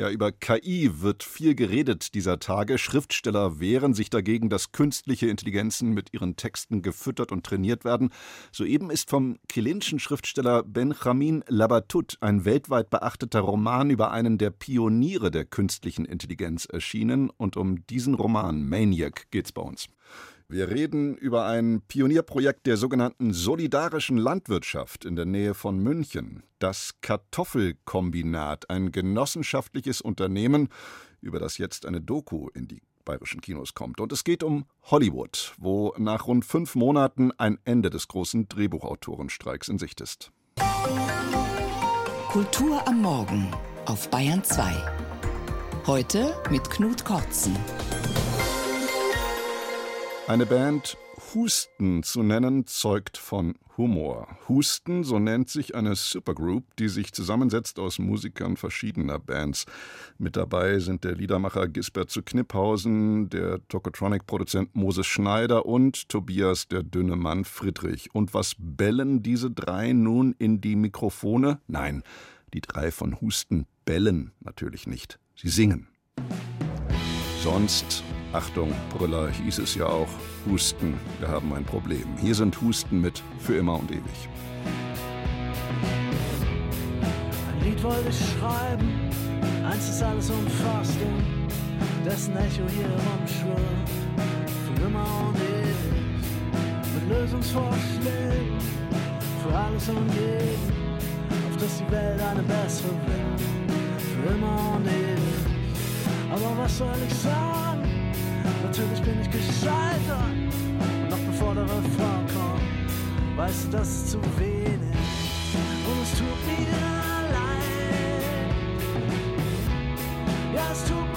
Ja, über KI wird viel geredet dieser Tage. Schriftsteller wehren sich dagegen, dass künstliche Intelligenzen mit ihren Texten gefüttert und trainiert werden. Soeben ist vom chilenischen Schriftsteller Benjamin Labatut ein weltweit beachteter Roman über einen der Pioniere der künstlichen Intelligenz erschienen. Und um diesen Roman Maniac geht's bei uns. Wir reden über ein Pionierprojekt der sogenannten solidarischen Landwirtschaft in der Nähe von München. Das Kartoffelkombinat, ein genossenschaftliches Unternehmen, über das jetzt eine Doku in die bayerischen Kinos kommt. Und es geht um Hollywood, wo nach rund fünf Monaten ein Ende des großen Drehbuchautorenstreiks in Sicht ist. Kultur am Morgen auf Bayern 2. Heute mit Knut Kortzen. Eine Band Husten zu nennen, zeugt von Humor. Husten, so nennt sich eine Supergroup, die sich zusammensetzt aus Musikern verschiedener Bands. Mit dabei sind der Liedermacher Gisbert zu Kniphausen, der Tokotronic-Produzent Moses Schneider und Tobias der dünne Mann Friedrich. Und was bellen diese drei nun in die Mikrofone? Nein, die drei von Husten bellen natürlich nicht. Sie singen. Sonst Achtung, Brüller, hieß es ja auch, Husten, wir haben ein Problem. Hier sind Husten mit für immer und ewig. Ein Lied wollte ich schreiben, eins ist alles umfassend, dessen Echo hier rumschwirrt, für immer und ewig. Mit Lösungsvorschlägen für alles und jeden, auf dass die Welt eine bessere wird, für immer und ewig. Aber was soll ich sagen? Natürlich bin ich gescheitert. Und noch bevor der Refrain kommt, weißt du, das ist zu wenig. Und es tut mir leid. Ja, es tut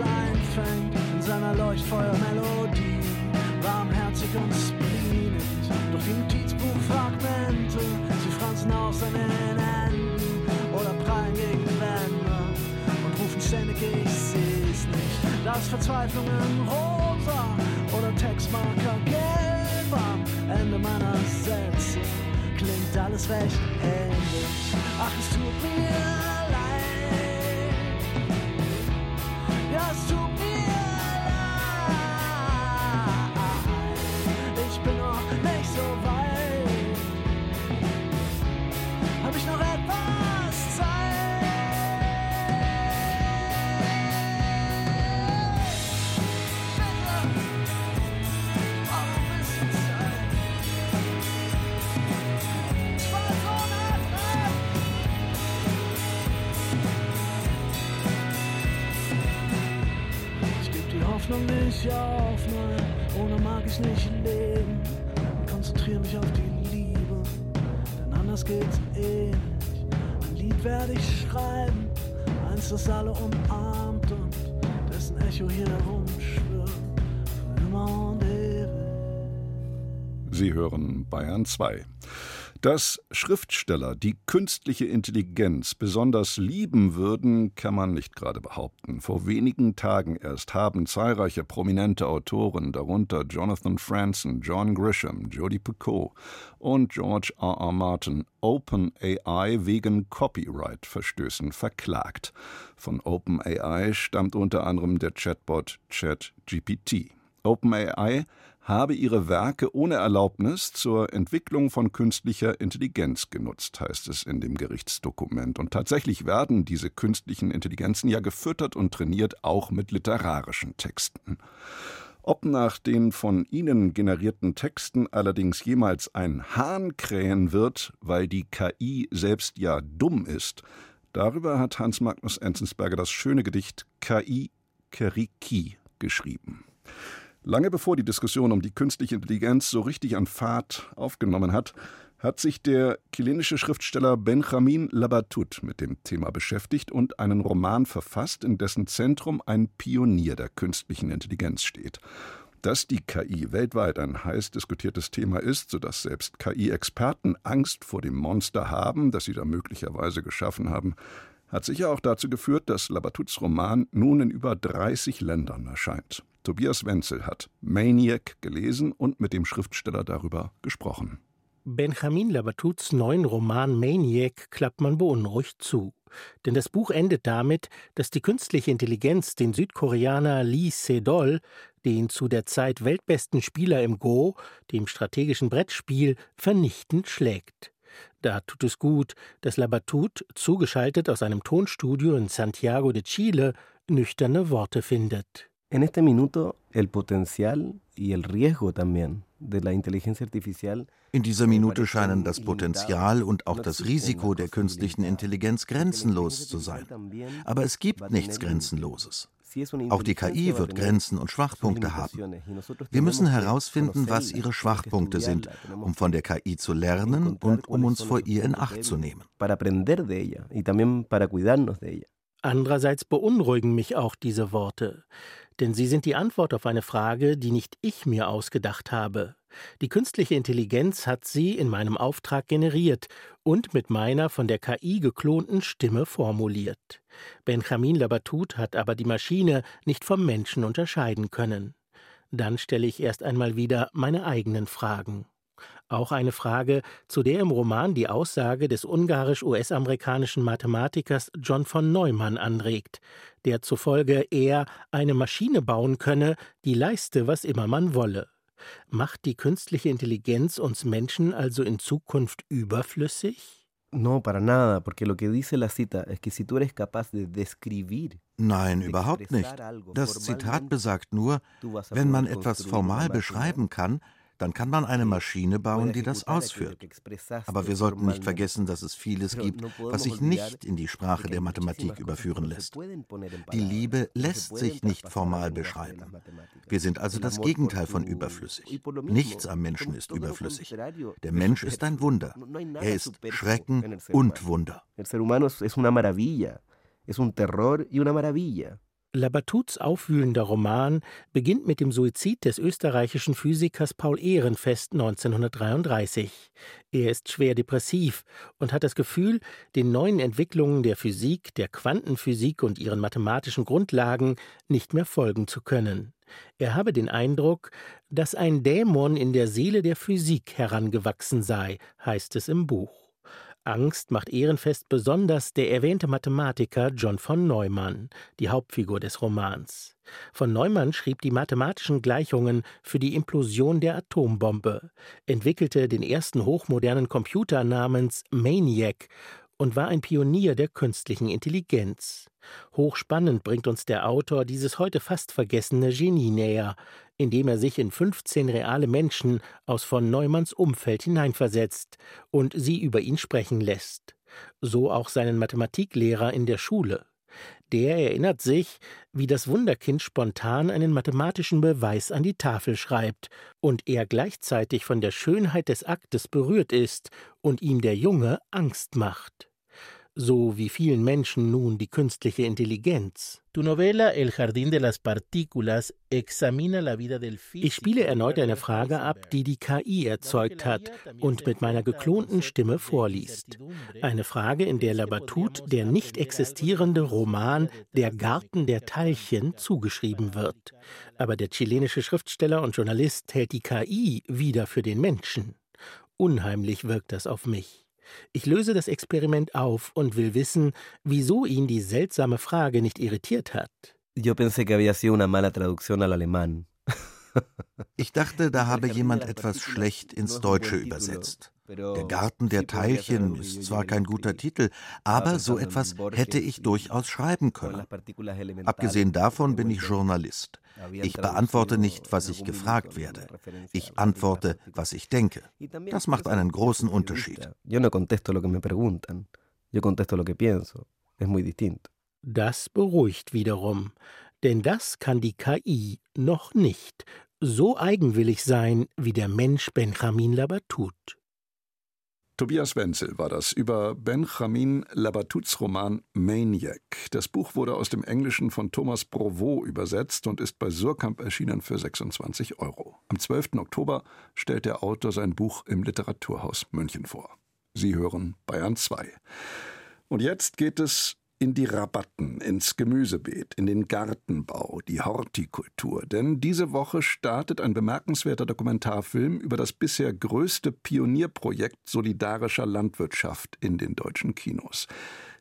uns einfängt in seiner Leuchtfeuermelodie, warmherzig und spleenig. Doch die Notizbuchfragmente, sie franzen aus den Enden oder prallen gegen Wände und rufen ständig, ich seh's nicht. Da ist Verzweiflung in rosa oder Textmarker gelb am Ende meiner Sätze. Klingt alles recht ähnlich. Ach, es tut mir leid. Nicht leben. Und konzentriere mich auf die Liebe, denn anders geht's eh nicht. Ein Lied werde ich schreiben, eins, das alle umarmt und dessen Echo hier herumschwirrt, für immer und ewig. Sie hören Bayern 2. Dass Schriftsteller die künstliche Intelligenz besonders lieben würden, kann man nicht gerade behaupten. Vor wenigen Tagen erst haben zahlreiche prominente Autoren, darunter Jonathan Franzen, John Grisham, Jodi Picoult und George R. R. Martin, OpenAI wegen Copyright-Verstößen verklagt. Von OpenAI stammt unter anderem der Chatbot ChatGPT. OpenAI habe ihre Werke ohne Erlaubnis zur Entwicklung von künstlicher Intelligenz genutzt, heißt es in dem Gerichtsdokument. Und tatsächlich werden diese künstlichen Intelligenzen ja gefüttert und trainiert, auch mit literarischen Texten. Ob nach den von ihnen generierten Texten allerdings jemals ein Hahn krähen wird, weil die KI selbst ja dumm ist, darüber hat Hans Magnus Enzensberger das schöne Gedicht KI Keriki geschrieben. Lange bevor die Diskussion um die künstliche Intelligenz so richtig an Fahrt aufgenommen hat, hat sich der chilenische Schriftsteller Benjamin Labatut mit dem Thema beschäftigt und einen Roman verfasst, in dessen Zentrum ein Pionier der künstlichen Intelligenz steht. Dass die KI weltweit ein heiß diskutiertes Thema ist, sodass selbst KI-Experten Angst vor dem Monster haben, das sie da möglicherweise geschaffen haben, hat sicher auch dazu geführt, dass Labatuts Roman nun in über 30 Ländern erscheint. Tobias Wenzel hat Maniac gelesen und mit dem Schriftsteller darüber gesprochen. Benjamin Labatuts neuen Roman Maniac klappt man beunruhigt zu. Denn das Buch endet damit, dass die künstliche Intelligenz den Südkoreaner Lee Sedol, den zu der Zeit weltbesten Spieler im Go, dem strategischen Brettspiel, vernichtend schlägt. Da tut es gut, dass Labatut, zugeschaltet aus einem Tonstudio in Santiago de Chile, nüchterne Worte findet. En este minuto el potencial y el riesgo también de la inteligencia artificial in dieser Minute scheinen das Potenzial und auch das Risiko der künstlichen Intelligenz grenzenlos zu sein. Aber es gibt nichts Grenzenloses. Auch die KI wird Grenzen und Schwachpunkte haben. Wir müssen herausfinden, was ihre Schwachpunkte sind, um von der KI zu lernen und um uns vor ihr in Acht zu nehmen. Andererseits beunruhigen mich auch diese Worte, denn sie sind die Antwort auf eine Frage, die nicht ich mir ausgedacht habe. Die künstliche Intelligenz hat sie in meinem Auftrag generiert und mit meiner von der KI geklonten Stimme formuliert. Benjamin Labatut hat aber die Maschine nicht vom Menschen unterscheiden können. Dann stelle ich erst einmal wieder meine eigenen Fragen. Auch eine Frage, zu der im Roman die Aussage des ungarisch-US-amerikanischen Mathematikers John von Neumann anregt, der zufolge er eine Maschine bauen könne, die leiste, was immer man wolle. Macht die künstliche Intelligenz uns Menschen also in Zukunft überflüssig? No, para nada, porque lo que dice la cita es que si tú eres capaz de describir Nein, überhaupt nicht. Das Zitat besagt nur, wenn man etwas formal beschreiben kann, dann kann man eine Maschine bauen, die das ausführt. Aber wir sollten nicht vergessen, dass es vieles gibt, was sich nicht in die Sprache der Mathematik überführen lässt. Die Liebe lässt sich nicht formal beschreiben. Wir sind also das Gegenteil von überflüssig. Nichts am Menschen ist überflüssig. Der Mensch ist ein Wunder. Er ist Schrecken und Wunder. El ser humano es una maravilla. Es un terror y una maravilla. Labatuts aufwühlender Roman beginnt mit dem Suizid des österreichischen Physikers Paul Ehrenfest 1933. Er ist schwer depressiv und hat das Gefühl, den neuen Entwicklungen der Physik, der Quantenphysik und ihren mathematischen Grundlagen nicht mehr folgen zu können. Er habe den Eindruck, dass ein Dämon in der Seele der Physik herangewachsen sei, heißt es im Buch. Angst macht ehrenfest besonders der erwähnte Mathematiker John von Neumann, die Hauptfigur des Romans. Von Neumann schrieb die mathematischen Gleichungen für die Implosion der Atombombe, entwickelte den ersten hochmodernen Computer namens Maniac und war ein Pionier der künstlichen Intelligenz. Hochspannend bringt uns der Autor dieses heute fast vergessene Genie näher, indem er sich in 15 reale Menschen aus von Neumanns Umfeld hineinversetzt und sie über ihn sprechen lässt. So auch seinen Mathematiklehrer in der Schule. Der erinnert sich, wie das Wunderkind spontan einen mathematischen Beweis an die Tafel schreibt und er gleichzeitig von der Schönheit des Aktes berührt ist und ihm der Junge Angst macht so wie vielen Menschen nun die künstliche Intelligenz. Ich spiele erneut eine Frage ab, die die KI erzeugt hat und mit meiner geklonten Stimme vorliest. Eine Frage, in der Labatut der nicht existierende Roman Der Garten der Teilchen zugeschrieben wird. Aber der chilenische Schriftsteller und Journalist hält die KI wieder für den Menschen. Unheimlich wirkt das auf mich. Ich löse das Experiment auf und will wissen, wieso ihn die seltsame Frage nicht irritiert hat. Yo pensé que había sido una mala traducción al alemán. Ich dachte, da habe jemand etwas schlecht ins Deutsche übersetzt. Der Garten der Teilchen ist zwar kein guter Titel, aber so etwas hätte ich durchaus schreiben können. Abgesehen davon bin ich Journalist. Ich beantworte nicht, was ich gefragt werde. Ich antworte, was ich denke. Das macht einen großen Unterschied. Das beruhigt wiederum, denn das kann die KI noch nicht so eigenwillig sein wie der Mensch Benjamin Labatut. Tobias Wenzel war das über Benjamin Labatuts Roman Maniac. Das Buch wurde aus dem Englischen von Thomas Provost übersetzt und ist bei Surkamp erschienen für 26 Euro. Am 12. Oktober stellt der Autor sein Buch im Literaturhaus München vor. Sie hören Bayern 2. Und jetzt geht es in die Rabatten, ins Gemüsebeet, in den Gartenbau, die Hortikultur. Denn diese Woche startet ein bemerkenswerter Dokumentarfilm über das bisher größte Pionierprojekt solidarischer Landwirtschaft in den deutschen Kinos.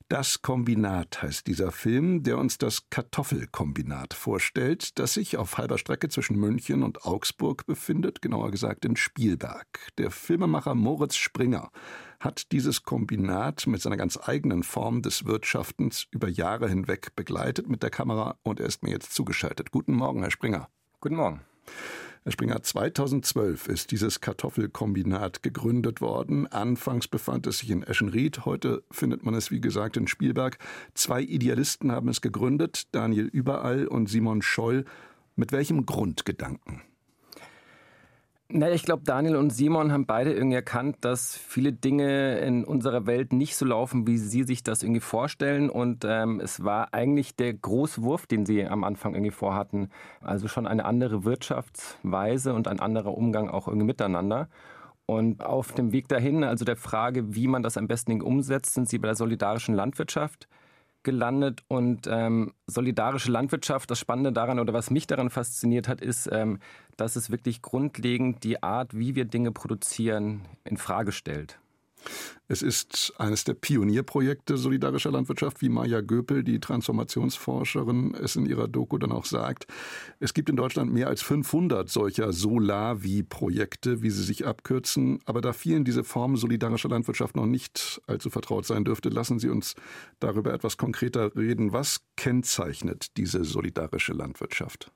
Das Kombinat heißt dieser Film, der uns das Kartoffelkombinat vorstellt, das sich auf halber Strecke zwischen München und Augsburg befindet, genauer gesagt in Spielberg. Der Filmemacher Moritz Springer hat dieses Kombinat mit seiner ganz eigenen Form des Wirtschaftens über Jahre hinweg begleitet mit der Kamera und er ist mir jetzt zugeschaltet. Guten Morgen, Herr Springer. Guten Morgen. Herr Springer, 2012 ist dieses Kartoffelkombinat gegründet worden. Anfangs befand es sich in Eschenried, heute findet man es wie gesagt in Spielberg. Zwei Idealisten haben es gegründet, Daniel Überall und Simon Scholl. Mit welchem Grundgedanken? Na, ich glaube, Daniel und Simon haben beide irgendwie erkannt, dass viele Dinge in unserer Welt nicht so laufen, wie sie sich das irgendwie vorstellen. Und ähm, es war eigentlich der große Wurf, den sie am Anfang irgendwie vorhatten. Also schon eine andere Wirtschaftsweise und ein anderer Umgang auch irgendwie miteinander. Und auf dem Weg dahin, also der Frage, wie man das am besten umsetzt, sind sie bei der solidarischen Landwirtschaft gelandet und ähm, solidarische Landwirtschaft, das Spannende daran oder was mich daran fasziniert hat, ist, ähm, dass es wirklich grundlegend die Art, wie wir Dinge produzieren, in Frage stellt. Es ist eines der Pionierprojekte solidarischer Landwirtschaft, wie Maja Göpel, die Transformationsforscherin, es in ihrer Doku dann auch sagt. Es gibt in Deutschland mehr als 500 solcher Solavi-Projekte, wie sie sich abkürzen. Aber da vielen diese Form solidarischer Landwirtschaft noch nicht allzu vertraut sein dürfte, lassen Sie uns darüber etwas konkreter reden. Was kennzeichnet diese solidarische Landwirtschaft?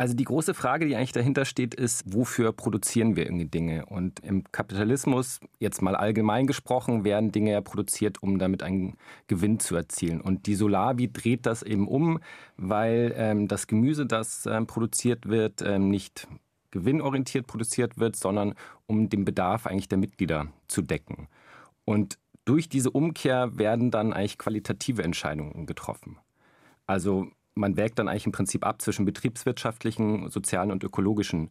Also die große Frage, die eigentlich dahinter steht, ist, wofür produzieren wir irgendwie Dinge? Und im Kapitalismus, jetzt mal allgemein gesprochen, werden Dinge ja produziert, um damit einen Gewinn zu erzielen. Und die Solavi dreht das eben um, weil ähm, das Gemüse, das ähm, produziert wird, ähm, nicht gewinnorientiert produziert wird, sondern um den Bedarf eigentlich der Mitglieder zu decken. Und durch diese Umkehr werden dann eigentlich qualitative Entscheidungen getroffen. Also man wägt dann eigentlich im Prinzip ab zwischen betriebswirtschaftlichen, sozialen und ökologischen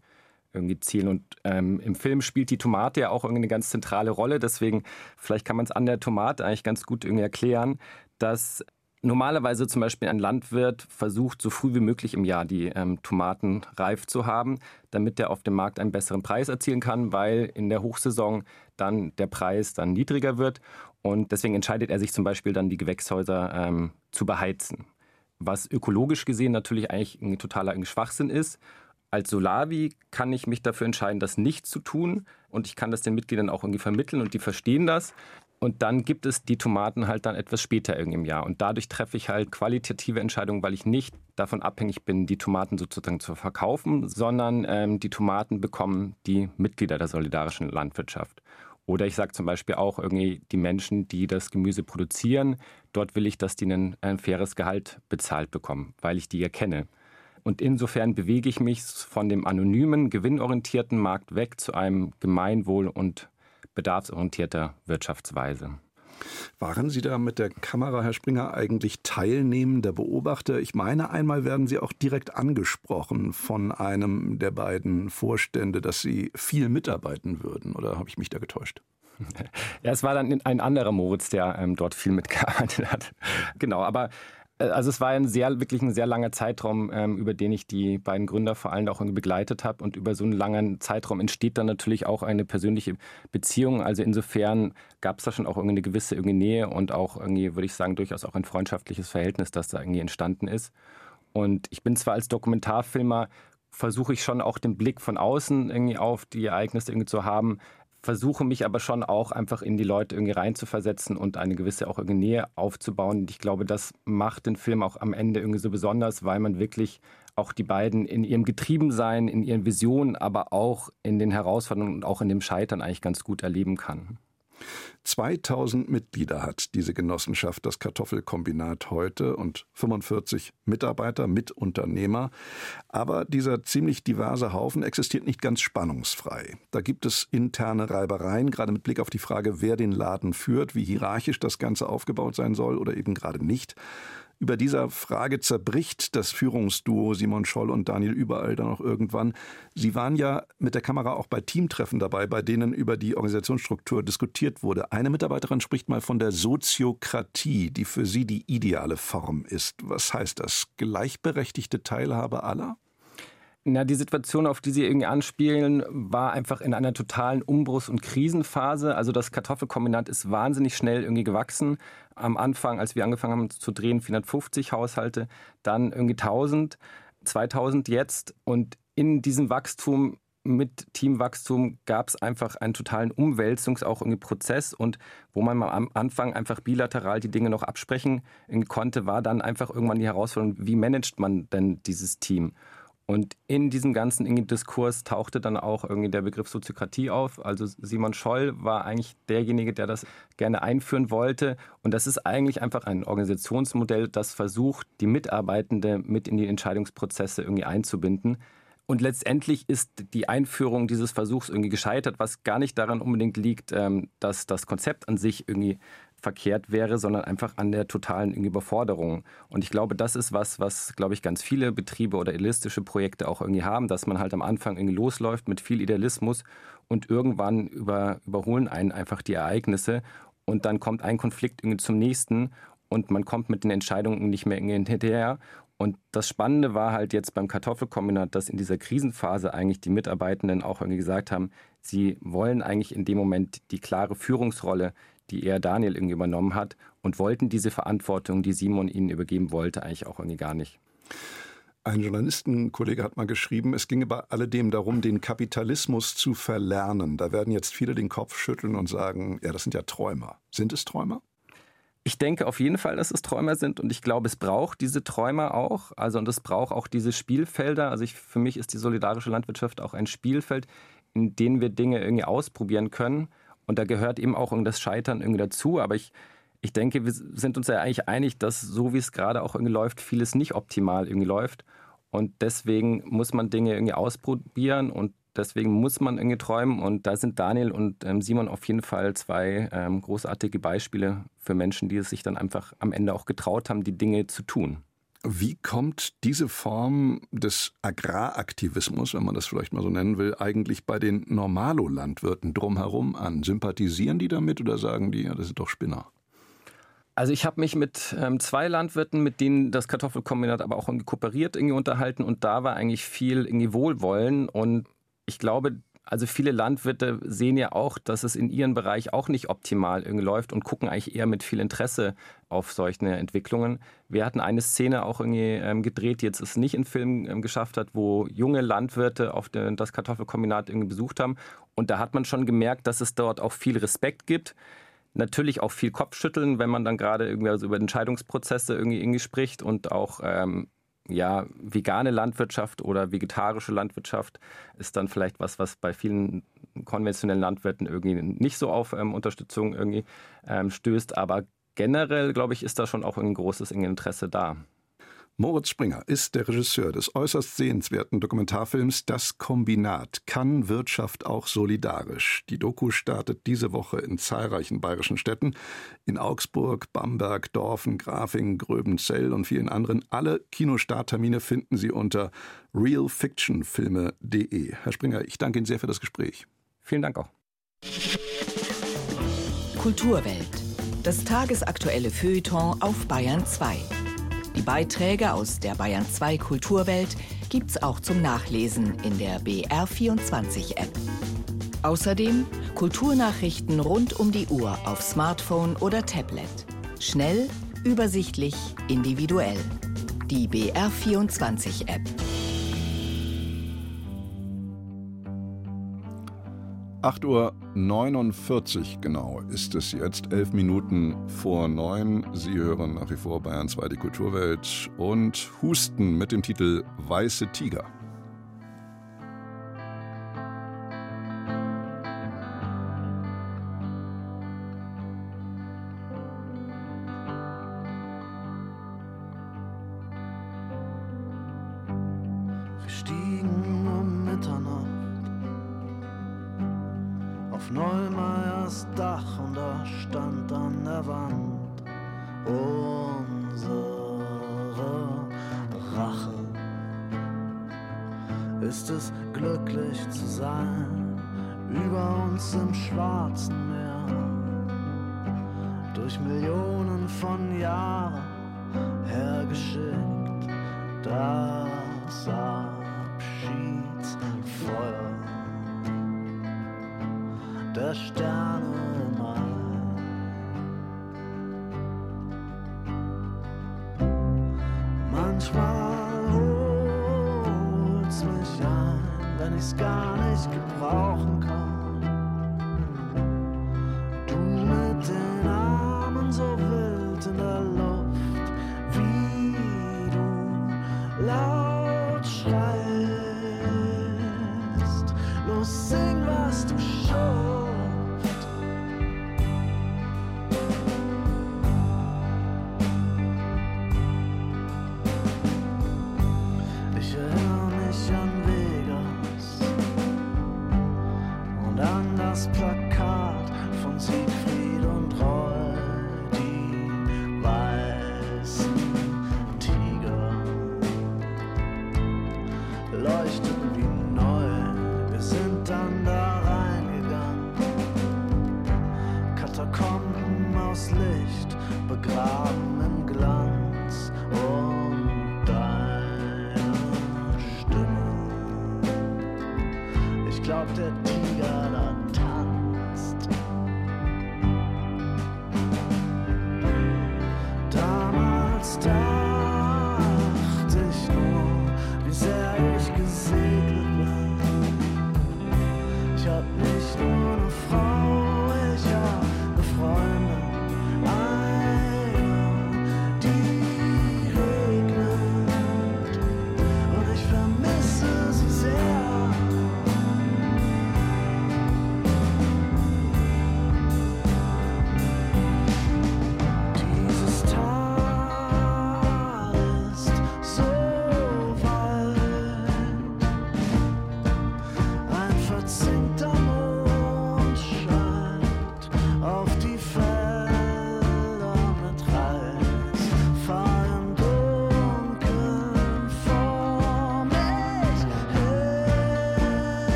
irgendwie Zielen. Und ähm, im Film spielt die Tomate ja auch irgendwie eine ganz zentrale Rolle. Deswegen, vielleicht kann man es an der Tomate eigentlich ganz gut irgendwie erklären, dass normalerweise zum Beispiel ein Landwirt versucht, so früh wie möglich im Jahr die ähm, Tomaten reif zu haben, damit er auf dem Markt einen besseren Preis erzielen kann, weil in der Hochsaison dann der Preis dann niedriger wird. Und deswegen entscheidet er sich zum Beispiel dann, die Gewächshäuser ähm, zu beheizen was ökologisch gesehen natürlich eigentlich ein totaler Schwachsinn ist. Als Solavi kann ich mich dafür entscheiden, das nicht zu tun und ich kann das den Mitgliedern auch irgendwie vermitteln und die verstehen das. Und dann gibt es die Tomaten halt dann etwas später irgendwie im Jahr. Und dadurch treffe ich halt qualitative Entscheidungen, weil ich nicht davon abhängig bin, die Tomaten sozusagen zu verkaufen, sondern ähm, die Tomaten bekommen die Mitglieder der solidarischen Landwirtschaft. Oder ich sage zum Beispiel auch irgendwie die Menschen, die das Gemüse produzieren, dort will ich, dass die ein, ein faires Gehalt bezahlt bekommen, weil ich die erkenne. Und insofern bewege ich mich von dem anonymen, gewinnorientierten Markt weg zu einem gemeinwohl- und bedarfsorientierter Wirtschaftsweise. Waren Sie da mit der Kamera, Herr Springer, eigentlich teilnehmender Beobachter? Ich meine, einmal werden Sie auch direkt angesprochen von einem der beiden Vorstände, dass Sie viel mitarbeiten würden. Oder habe ich mich da getäuscht? Ja, es war dann ein anderer Moritz, der ähm, dort viel mitgearbeitet hat. Genau, aber also es war ein sehr, wirklich ein sehr langer Zeitraum, ähm, über den ich die beiden Gründer vor allem auch begleitet habe. Und über so einen langen Zeitraum entsteht dann natürlich auch eine persönliche Beziehung. Also insofern gab es da schon auch irgendwie eine gewisse irgendwie Nähe und auch irgendwie, würde ich sagen, durchaus auch ein freundschaftliches Verhältnis, das da irgendwie entstanden ist. Und ich bin zwar als Dokumentarfilmer versuche ich schon auch den Blick von außen irgendwie auf die Ereignisse irgendwie zu haben, versuche mich aber schon auch einfach in die Leute irgendwie reinzuversetzen und eine gewisse auch irgendwie Nähe aufzubauen. Und ich glaube, das macht den Film auch am Ende irgendwie so besonders, weil man wirklich auch die beiden in ihrem Getriebensein, in ihren Visionen, aber auch in den Herausforderungen und auch in dem Scheitern eigentlich ganz gut erleben kann. 2000 Mitglieder hat diese Genossenschaft, das Kartoffelkombinat heute und 45 Mitarbeiter, Mitunternehmer. Aber dieser ziemlich diverse Haufen existiert nicht ganz spannungsfrei. Da gibt es interne Reibereien, gerade mit Blick auf die Frage, wer den Laden führt, wie hierarchisch das Ganze aufgebaut sein soll oder eben gerade nicht. Über dieser Frage zerbricht das Führungsduo Simon Scholl und Daniel Überall dann auch irgendwann. Sie waren ja mit der Kamera auch bei Teamtreffen dabei, bei denen über die Organisationsstruktur diskutiert wurde. Eine Mitarbeiterin spricht mal von der Soziokratie, die für sie die ideale Form ist. Was heißt das? Gleichberechtigte Teilhabe aller? Na, die Situation, auf die Sie irgendwie anspielen, war einfach in einer totalen Umbruchs- und Krisenphase. Also das Kartoffelkombinat ist wahnsinnig schnell irgendwie gewachsen. Am Anfang, als wir angefangen haben zu drehen, 450 Haushalte, dann irgendwie 1000, 2000 jetzt. Und in diesem Wachstum mit Teamwachstum gab es einfach einen totalen Umwälzungs-, auch irgendwie Prozess und wo man am Anfang einfach bilateral die Dinge noch absprechen konnte, war dann einfach irgendwann die Herausforderung, wie managt man denn dieses Team? Und in diesem ganzen Diskurs tauchte dann auch irgendwie der Begriff Soziokratie auf. Also Simon Scholl war eigentlich derjenige, der das gerne einführen wollte. Und das ist eigentlich einfach ein Organisationsmodell, das versucht, die Mitarbeitende mit in die Entscheidungsprozesse irgendwie einzubinden. Und letztendlich ist die Einführung dieses Versuchs irgendwie gescheitert, was gar nicht daran unbedingt liegt, ähm, dass das Konzept an sich irgendwie verkehrt wäre, sondern einfach an der totalen Überforderung. Und ich glaube, das ist was, was, glaube ich, ganz viele Betriebe oder idealistische Projekte auch irgendwie haben, dass man halt am Anfang irgendwie losläuft mit viel Idealismus und irgendwann über, überholen einen einfach die Ereignisse und dann kommt ein Konflikt irgendwie zum nächsten und man kommt mit den Entscheidungen nicht mehr hinterher. Und das Spannende war halt jetzt beim Kartoffelkombinat, dass in dieser Krisenphase eigentlich die Mitarbeitenden auch irgendwie gesagt haben, sie wollen eigentlich in dem Moment die klare Führungsrolle, die er Daniel irgendwie übernommen hat und wollten diese Verantwortung, die Simon ihnen übergeben wollte, eigentlich auch irgendwie gar nicht. Ein Journalistenkollege hat mal geschrieben, es ginge bei alledem darum, den Kapitalismus zu verlernen. Da werden jetzt viele den Kopf schütteln und sagen, ja, das sind ja Träumer. Sind es Träumer? Ich denke auf jeden Fall, dass es Träumer sind und ich glaube, es braucht diese Träumer auch. Also und es braucht auch diese Spielfelder. Also ich, für mich ist die solidarische Landwirtschaft auch ein Spielfeld, in dem wir Dinge irgendwie ausprobieren können und da gehört eben auch das Scheitern irgendwie dazu. Aber ich, ich denke, wir sind uns ja eigentlich einig, dass so wie es gerade auch irgendwie läuft, vieles nicht optimal irgendwie läuft. Und deswegen muss man Dinge irgendwie ausprobieren und deswegen muss man irgendwie träumen. Und da sind Daniel und ähm, Simon auf jeden Fall zwei ähm, großartige Beispiele für Menschen, die es sich dann einfach am Ende auch getraut haben, die Dinge zu tun. Wie kommt diese Form des Agraraktivismus, wenn man das vielleicht mal so nennen will, eigentlich bei den Normalo-Landwirten drumherum an? Sympathisieren die damit oder sagen die, ja, das sind doch Spinner? Also ich habe mich mit ähm, zwei Landwirten, mit denen das Kartoffelkombinat aber auch irgendwie kooperiert, irgendwie unterhalten und da war eigentlich viel irgendwie Wohlwollen und ich glaube, also viele Landwirte sehen ja auch, dass es in ihrem Bereich auch nicht optimal läuft und gucken eigentlich eher mit viel Interesse auf solche Entwicklungen. Wir hatten eine Szene auch irgendwie ähm, gedreht, die jetzt es nicht in Film ähm, geschafft hat, wo junge Landwirte auf das Kartoffelkombinat irgendwie besucht haben. Und da hat man schon gemerkt, dass es dort auch viel Respekt gibt. Natürlich auch viel Kopfschütteln, wenn man dann gerade irgendwie also über Entscheidungsprozesse irgendwie, irgendwie spricht und auch ähm, ja, vegane Landwirtschaft oder vegetarische Landwirtschaft ist dann vielleicht was, was bei vielen konventionellen Landwirten irgendwie nicht so auf ähm, Unterstützung irgendwie ähm, stößt. Aber generell, glaube ich, ist da schon auch ein großes Interesse da. Moritz Springer ist der Regisseur des äußerst sehenswerten Dokumentarfilms Das Kombinat. Kann Wirtschaft auch solidarisch? Die Doku startet diese Woche in zahlreichen bayerischen Städten. In Augsburg, Bamberg, Dorfen, Grafing, Gröbenzell und vielen anderen. Alle Kinostarttermine finden Sie unter realfictionfilme.de. Herr Springer, ich danke Ihnen sehr für das Gespräch. Vielen Dank auch. Kulturwelt. Das tagesaktuelle Feuilleton auf Bayern 2. Die Beiträge aus der Bayern 2 Kulturwelt gibt's auch zum Nachlesen in der BR24 App. Außerdem Kulturnachrichten rund um die Uhr auf Smartphone oder Tablet. Schnell, übersichtlich, individuell. Die BR24 App. 8.49 Uhr genau ist es jetzt, elf Minuten vor neun. Sie hören nach wie vor Bayern 2 die Kulturwelt und Husten mit dem Titel Weiße Tiger. Das Dach und da stand an der Wand unsere Rache. Ist es glücklich zu sein über uns im schwarzen Meer, durch Millionen von Jahren hergeschickt, das Abschiedsfeuer der Sterne nicht gebrauchen kann. Du mit den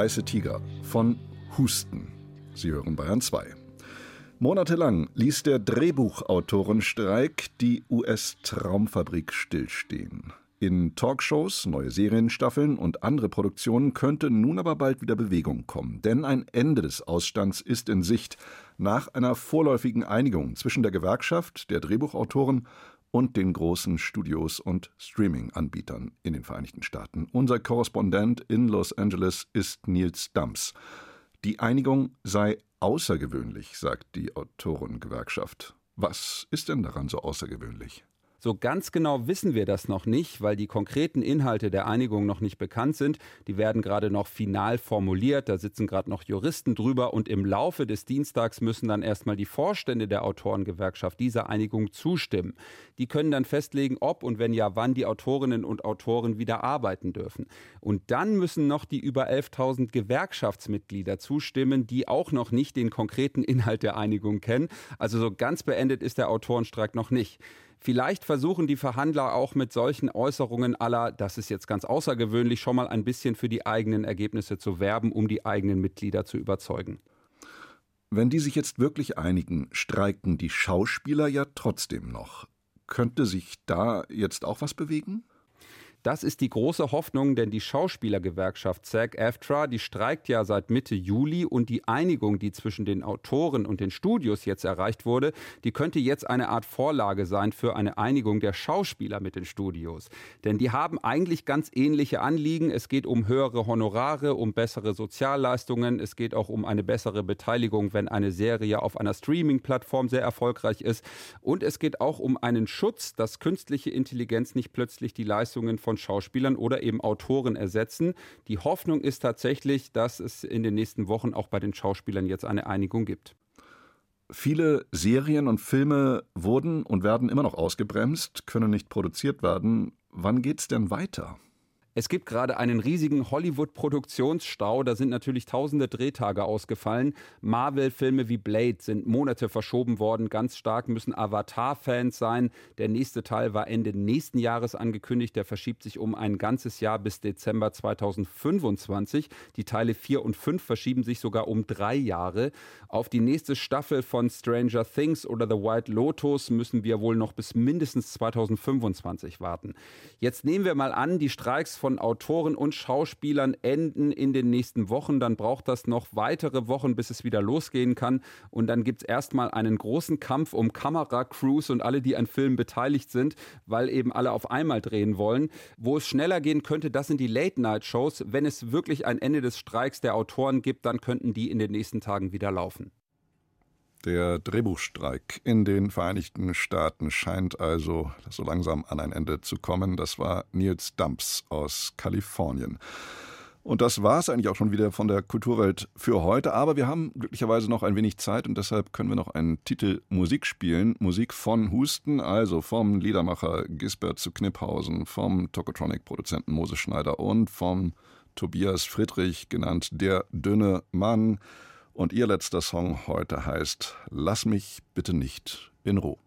Weiße Tiger von Husten. Sie hören Bayern 2. Monatelang ließ der Drehbuchautorenstreik die US-Traumfabrik stillstehen. In Talkshows, neue Serienstaffeln und andere Produktionen könnte nun aber bald wieder Bewegung kommen. Denn ein Ende des Ausstands ist in Sicht nach einer vorläufigen Einigung zwischen der Gewerkschaft der Drehbuchautoren und den großen Studios und Streaming-Anbietern in den Vereinigten Staaten. Unser Korrespondent in Los Angeles ist Nils Dams. Die Einigung sei außergewöhnlich, sagt die Autorengewerkschaft. Was ist denn daran so außergewöhnlich? So ganz genau wissen wir das noch nicht, weil die konkreten Inhalte der Einigung noch nicht bekannt sind. Die werden gerade noch final formuliert, da sitzen gerade noch Juristen drüber und im Laufe des Dienstags müssen dann erstmal die Vorstände der Autorengewerkschaft dieser Einigung zustimmen. Die können dann festlegen, ob und wenn ja, wann die Autorinnen und Autoren wieder arbeiten dürfen. Und dann müssen noch die über 11.000 Gewerkschaftsmitglieder zustimmen, die auch noch nicht den konkreten Inhalt der Einigung kennen. Also so ganz beendet ist der Autorenstreik noch nicht. Vielleicht versuchen die Verhandler auch mit solchen Äußerungen aller, das ist jetzt ganz außergewöhnlich, schon mal ein bisschen für die eigenen Ergebnisse zu werben, um die eigenen Mitglieder zu überzeugen. Wenn die sich jetzt wirklich einigen, streiken die Schauspieler ja trotzdem noch. Könnte sich da jetzt auch was bewegen? Das ist die große Hoffnung, denn die Schauspielergewerkschaft SAG-AFTRA, die streikt ja seit Mitte Juli und die Einigung, die zwischen den Autoren und den Studios jetzt erreicht wurde, die könnte jetzt eine Art Vorlage sein für eine Einigung der Schauspieler mit den Studios. Denn die haben eigentlich ganz ähnliche Anliegen. Es geht um höhere Honorare, um bessere Sozialleistungen, es geht auch um eine bessere Beteiligung, wenn eine Serie auf einer Streaming-Plattform sehr erfolgreich ist. Und es geht auch um einen Schutz, dass künstliche Intelligenz nicht plötzlich die Leistungen von Schauspielern oder eben Autoren ersetzen. Die Hoffnung ist tatsächlich, dass es in den nächsten Wochen auch bei den Schauspielern jetzt eine Einigung gibt. Viele Serien und Filme wurden und werden immer noch ausgebremst, können nicht produziert werden. Wann geht's denn weiter? Es gibt gerade einen riesigen Hollywood-Produktionsstau. Da sind natürlich tausende Drehtage ausgefallen. Marvel-Filme wie Blade sind Monate verschoben worden. Ganz stark müssen Avatar-Fans sein. Der nächste Teil war Ende nächsten Jahres angekündigt. Der verschiebt sich um ein ganzes Jahr bis Dezember 2025. Die Teile 4 und 5 verschieben sich sogar um drei Jahre. Auf die nächste Staffel von Stranger Things oder The White Lotus müssen wir wohl noch bis mindestens 2025 warten. Jetzt nehmen wir mal an, die Streiks von Autoren und Schauspielern enden in den nächsten Wochen. Dann braucht das noch weitere Wochen, bis es wieder losgehen kann. Und dann gibt es erstmal einen großen Kampf um Kameracrews und alle, die an Filmen beteiligt sind, weil eben alle auf einmal drehen wollen. Wo es schneller gehen könnte, das sind die Late-Night-Shows. Wenn es wirklich ein Ende des Streiks der Autoren gibt, dann könnten die in den nächsten Tagen wieder laufen. Der Drehbuchstreik in den Vereinigten Staaten scheint also so langsam an ein Ende zu kommen. Das war Nils Dumps aus Kalifornien. Und das war es eigentlich auch schon wieder von der Kulturwelt für heute. Aber wir haben glücklicherweise noch ein wenig Zeit und deshalb können wir noch einen Titel Musik spielen. Musik von Husten, also vom Liedermacher Gisbert zu Kniphausen, vom Tokotronic-Produzenten Moses Schneider und vom Tobias Friedrich, genannt der dünne Mann. Und ihr letzter Song heute heißt Lass mich bitte nicht in Ruhe.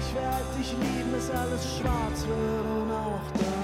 Ich werd dich lieben, bis alles schwarz wird und auch dann.